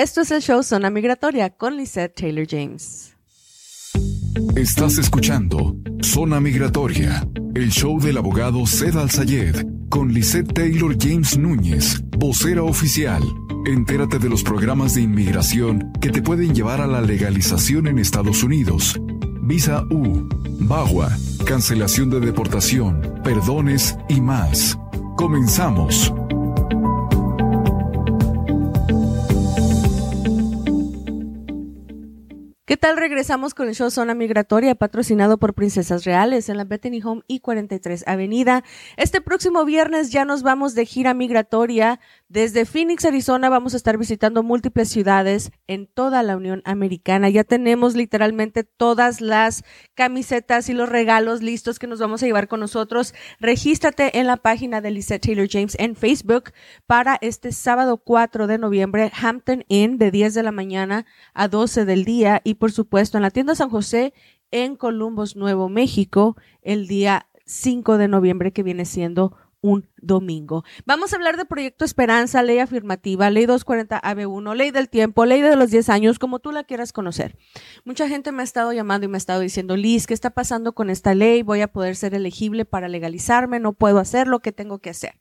Esto es el show Zona Migratoria con Lisette Taylor James. Estás escuchando Zona Migratoria, el show del abogado Zed Al-Sayed con Lisette Taylor James Núñez, vocera oficial. Entérate de los programas de inmigración que te pueden llevar a la legalización en Estados Unidos. Visa U, BAGUA, cancelación de deportación, perdones y más. Comenzamos. ¿Qué tal? Regresamos con el show Zona Migratoria, patrocinado por Princesas Reales en la Bethany Home y 43 Avenida. Este próximo viernes ya nos vamos de gira migratoria. Desde Phoenix, Arizona, vamos a estar visitando múltiples ciudades en toda la Unión Americana. Ya tenemos literalmente todas las camisetas y los regalos listos que nos vamos a llevar con nosotros. Regístrate en la página de Lisette Taylor James en Facebook para este sábado 4 de noviembre, Hampton Inn, de 10 de la mañana a 12 del día. Y por supuesto, en la tienda San José, en Columbus, Nuevo México, el día 5 de noviembre, que viene siendo un domingo. Vamos a hablar de Proyecto Esperanza, ley afirmativa, ley 240 AB1, ley del tiempo, ley de los 10 años, como tú la quieras conocer. Mucha gente me ha estado llamando y me ha estado diciendo, Liz, ¿qué está pasando con esta ley? ¿Voy a poder ser elegible para legalizarme? ¿No puedo hacer lo que tengo que hacer?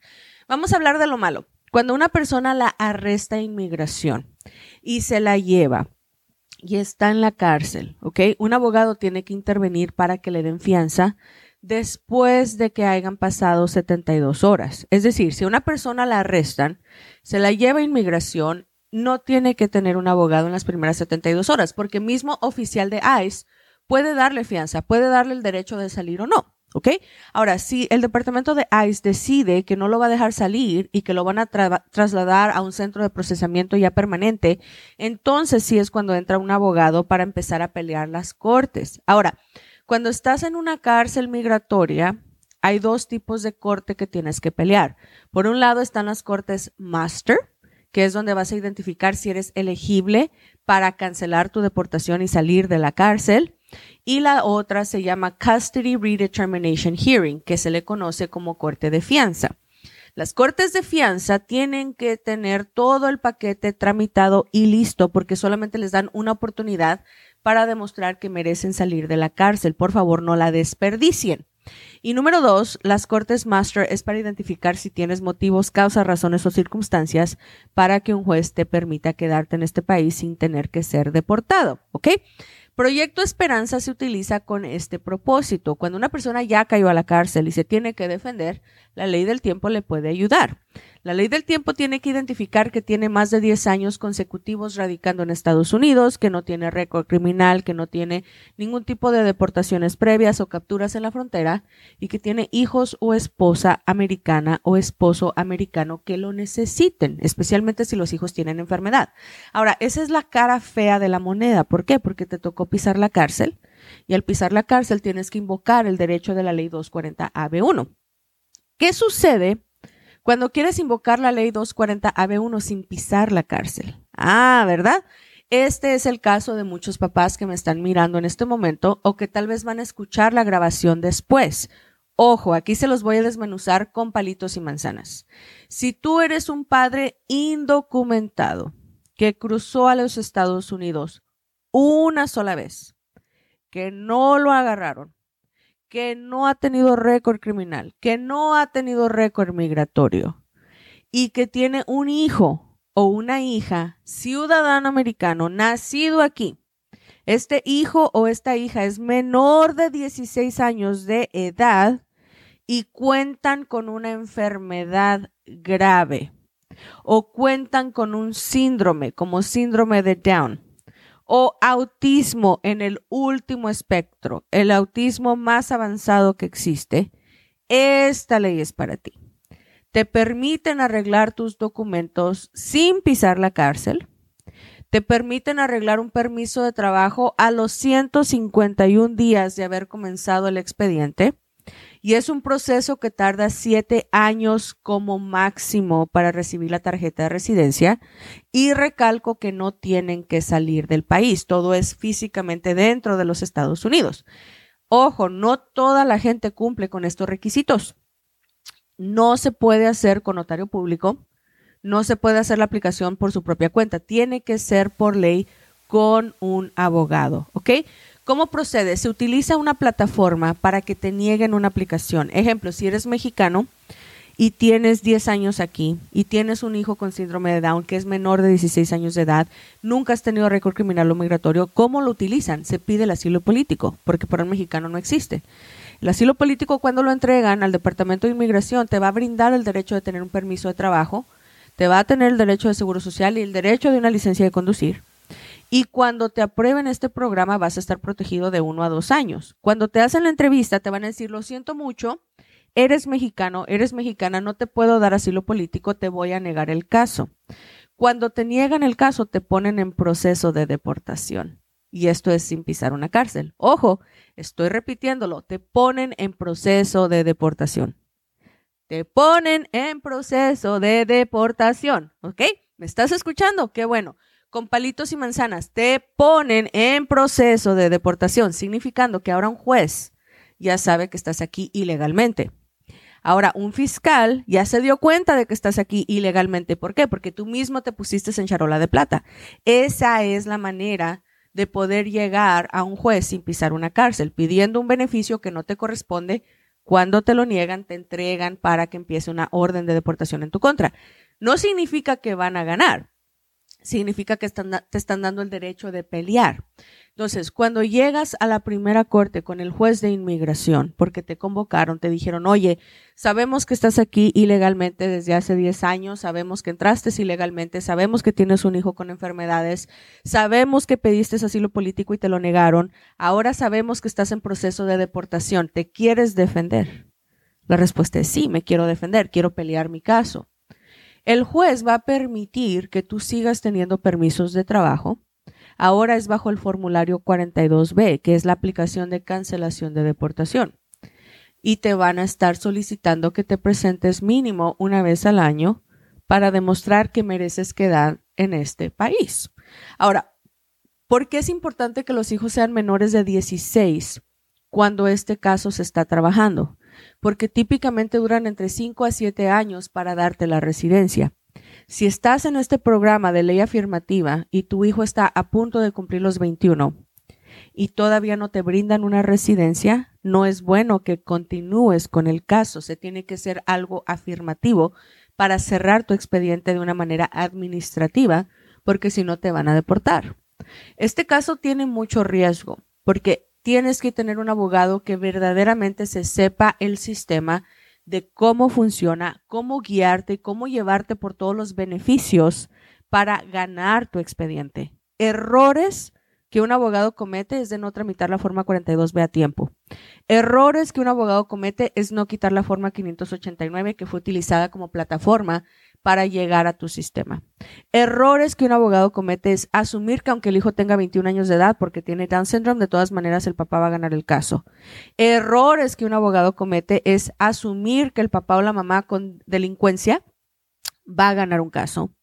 Vamos a hablar de lo malo. Cuando una persona la arresta inmigración y se la lleva y está en la cárcel, ¿ok? Un abogado tiene que intervenir para que le den fianza después de que hayan pasado 72 horas. Es decir, si una persona la arrestan, se la lleva a inmigración, no tiene que tener un abogado en las primeras 72 horas, porque mismo oficial de ICE puede darle fianza, puede darle el derecho de salir o no. ¿Ok? Ahora, si el departamento de ICE decide que no lo va a dejar salir y que lo van a trasladar a un centro de procesamiento ya permanente, entonces sí es cuando entra un abogado para empezar a pelear las cortes. Ahora, cuando estás en una cárcel migratoria, hay dos tipos de corte que tienes que pelear. Por un lado están las cortes master, que es donde vas a identificar si eres elegible para cancelar tu deportación y salir de la cárcel. Y la otra se llama Custody Redetermination Hearing, que se le conoce como corte de fianza. Las cortes de fianza tienen que tener todo el paquete tramitado y listo porque solamente les dan una oportunidad para demostrar que merecen salir de la cárcel. Por favor, no la desperdicien. Y número dos, las cortes master es para identificar si tienes motivos, causas, razones o circunstancias para que un juez te permita quedarte en este país sin tener que ser deportado. ¿Ok? Proyecto Esperanza se utiliza con este propósito. Cuando una persona ya cayó a la cárcel y se tiene que defender, la ley del tiempo le puede ayudar. La ley del tiempo tiene que identificar que tiene más de 10 años consecutivos radicando en Estados Unidos, que no tiene récord criminal, que no tiene ningún tipo de deportaciones previas o capturas en la frontera y que tiene hijos o esposa americana o esposo americano que lo necesiten, especialmente si los hijos tienen enfermedad. Ahora, esa es la cara fea de la moneda. ¿Por qué? Porque te tocó pisar la cárcel y al pisar la cárcel tienes que invocar el derecho de la ley 240 AB1. ¿Qué sucede? Cuando quieres invocar la ley 240 AB1 sin pisar la cárcel. Ah, ¿verdad? Este es el caso de muchos papás que me están mirando en este momento o que tal vez van a escuchar la grabación después. Ojo, aquí se los voy a desmenuzar con palitos y manzanas. Si tú eres un padre indocumentado que cruzó a los Estados Unidos una sola vez, que no lo agarraron, que no ha tenido récord criminal, que no ha tenido récord migratorio y que tiene un hijo o una hija ciudadano americano nacido aquí, este hijo o esta hija es menor de 16 años de edad y cuentan con una enfermedad grave o cuentan con un síndrome como síndrome de Down o autismo en el último espectro, el autismo más avanzado que existe, esta ley es para ti. Te permiten arreglar tus documentos sin pisar la cárcel. Te permiten arreglar un permiso de trabajo a los 151 días de haber comenzado el expediente y es un proceso que tarda siete años como máximo para recibir la tarjeta de residencia y recalco que no tienen que salir del país, todo es físicamente dentro de los Estados Unidos. Ojo, no toda la gente cumple con estos requisitos. No se puede hacer con notario público, no se puede hacer la aplicación por su propia cuenta. Tiene que ser por ley con un abogado, ¿ok? ¿Cómo procede? Se utiliza una plataforma para que te nieguen una aplicación. Ejemplo, si eres mexicano y tienes 10 años aquí y tienes un hijo con síndrome de Down que es menor de 16 años de edad, nunca has tenido récord criminal o migratorio, ¿cómo lo utilizan? Se pide el asilo político, porque por el mexicano no existe. El asilo político cuando lo entregan al Departamento de Inmigración te va a brindar el derecho de tener un permiso de trabajo, te va a tener el derecho de seguro social y el derecho de una licencia de conducir y cuando te aprueben este programa vas a estar protegido de uno a dos años. Cuando te hacen la entrevista te van a decir, lo siento mucho, eres mexicano, eres mexicana, no te puedo dar asilo político, te voy a negar el caso. Cuando te niegan el caso te ponen en proceso de deportación. Y esto es sin pisar una cárcel. Ojo, estoy repitiéndolo, te ponen en proceso de deportación. Te ponen en proceso de deportación, ¿ok? ¿Me estás escuchando? Qué bueno con palitos y manzanas, te ponen en proceso de deportación, significando que ahora un juez ya sabe que estás aquí ilegalmente. Ahora, un fiscal ya se dio cuenta de que estás aquí ilegalmente. ¿Por qué? Porque tú mismo te pusiste en charola de plata. Esa es la manera de poder llegar a un juez sin pisar una cárcel, pidiendo un beneficio que no te corresponde. Cuando te lo niegan, te entregan para que empiece una orden de deportación en tu contra. No significa que van a ganar, significa que te están dando el derecho de pelear. Entonces, cuando llegas a la primera corte con el juez de inmigración, porque te convocaron, te dijeron, oye, sabemos que estás aquí ilegalmente desde hace 10 años, sabemos que entraste ilegalmente, sabemos que tienes un hijo con enfermedades, sabemos que pediste asilo político y te lo negaron, ahora sabemos que estás en proceso de deportación, ¿te quieres defender? La respuesta es sí, me quiero defender, quiero pelear mi caso. El juez va a permitir que tú sigas teniendo permisos de trabajo. Ahora es bajo el formulario 42B, que es la aplicación de cancelación de deportación. Y te van a estar solicitando que te presentes mínimo una vez al año para demostrar que mereces quedar en este país. Ahora, ¿por qué es importante que los hijos sean menores de 16 cuando este caso se está trabajando? Porque típicamente duran entre 5 a 7 años para darte la residencia. Si estás en este programa de ley afirmativa y tu hijo está a punto de cumplir los 21 y todavía no te brindan una residencia, no es bueno que continúes con el caso. Se tiene que ser algo afirmativo para cerrar tu expediente de una manera administrativa, porque si no te van a deportar. Este caso tiene mucho riesgo, porque tienes que tener un abogado que verdaderamente se sepa el sistema de cómo funciona, cómo guiarte, cómo llevarte por todos los beneficios para ganar tu expediente. Errores que un abogado comete es de no tramitar la forma 42B a tiempo. Errores que un abogado comete es no quitar la forma 589 que fue utilizada como plataforma para llegar a tu sistema. Errores que un abogado comete es asumir que aunque el hijo tenga 21 años de edad porque tiene Down syndrome, de todas maneras el papá va a ganar el caso. Errores que un abogado comete es asumir que el papá o la mamá con delincuencia va a ganar un caso.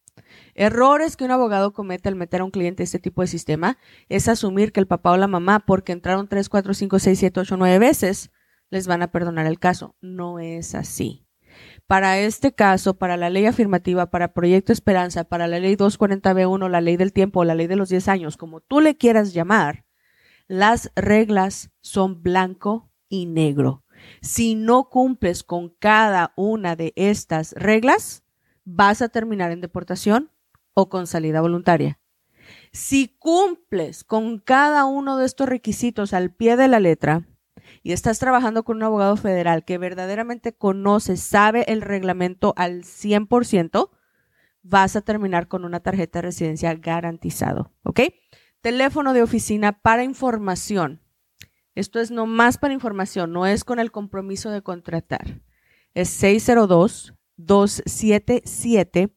Errores que un abogado comete al meter a un cliente este tipo de sistema es asumir que el papá o la mamá, porque entraron 3, 4, 5, 6, 7, 8, 9 veces, les van a perdonar el caso. No es así. Para este caso, para la ley afirmativa, para Proyecto Esperanza, para la ley 240B1, la ley del tiempo, la ley de los 10 años, como tú le quieras llamar, las reglas son blanco y negro. Si no cumples con cada una de estas reglas, vas a terminar en deportación o con salida voluntaria. Si cumples con cada uno de estos requisitos al pie de la letra, y estás trabajando con un abogado federal que verdaderamente conoce, sabe el reglamento al 100%, vas a terminar con una tarjeta de residencia garantizado, ¿ok? Teléfono de oficina para información. Esto es nomás para información, no es con el compromiso de contratar. Es 602 277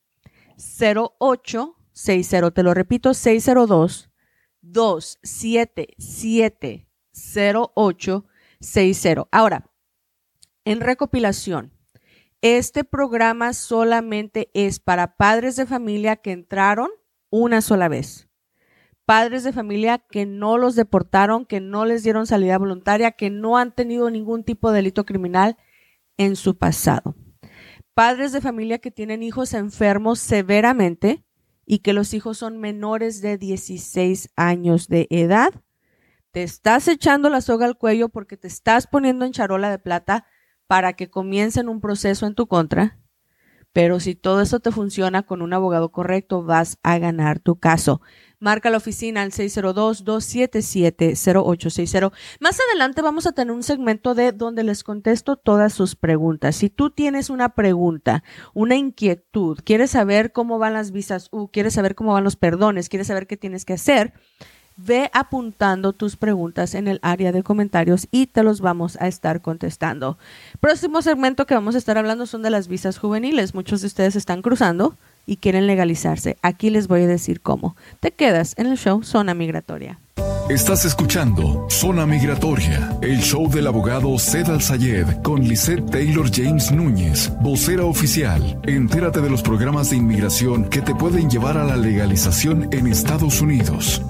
0860. Te lo repito, 602 277 0860 6-0. Ahora, en recopilación, este programa solamente es para padres de familia que entraron una sola vez. Padres de familia que no los deportaron, que no les dieron salida voluntaria, que no han tenido ningún tipo de delito criminal en su pasado. padres de familia que tienen hijos enfermos severamente y que los hijos son menores de 16 años de edad. Te estás echando la soga al cuello porque te estás poniendo en charola de plata para que comiencen un proceso en tu contra. Pero si todo eso te funciona con un abogado correcto, vas a ganar tu caso. Marca la oficina al 602-277-0860. Más adelante vamos a tener un segmento de donde les contesto todas sus preguntas. Si tú tienes una pregunta, una inquietud, quieres saber cómo van las visas U, quieres saber cómo van los perdones, quieres saber qué tienes que hacer, ve apuntando tus preguntas en el área de comentarios y te los vamos a estar contestando. Próximo segmento que vamos a estar hablando son de las visas juveniles. Muchos de ustedes están cruzando y quieren legalizarse. Aquí les voy a decir cómo. Te quedas en el show Zona Migratoria. Estás escuchando Zona Migratoria, el show del abogado Zed Al-Sayed con Lisette Taylor James Núñez, vocera oficial. Entérate de los programas de inmigración que te pueden llevar a la legalización en Estados Unidos.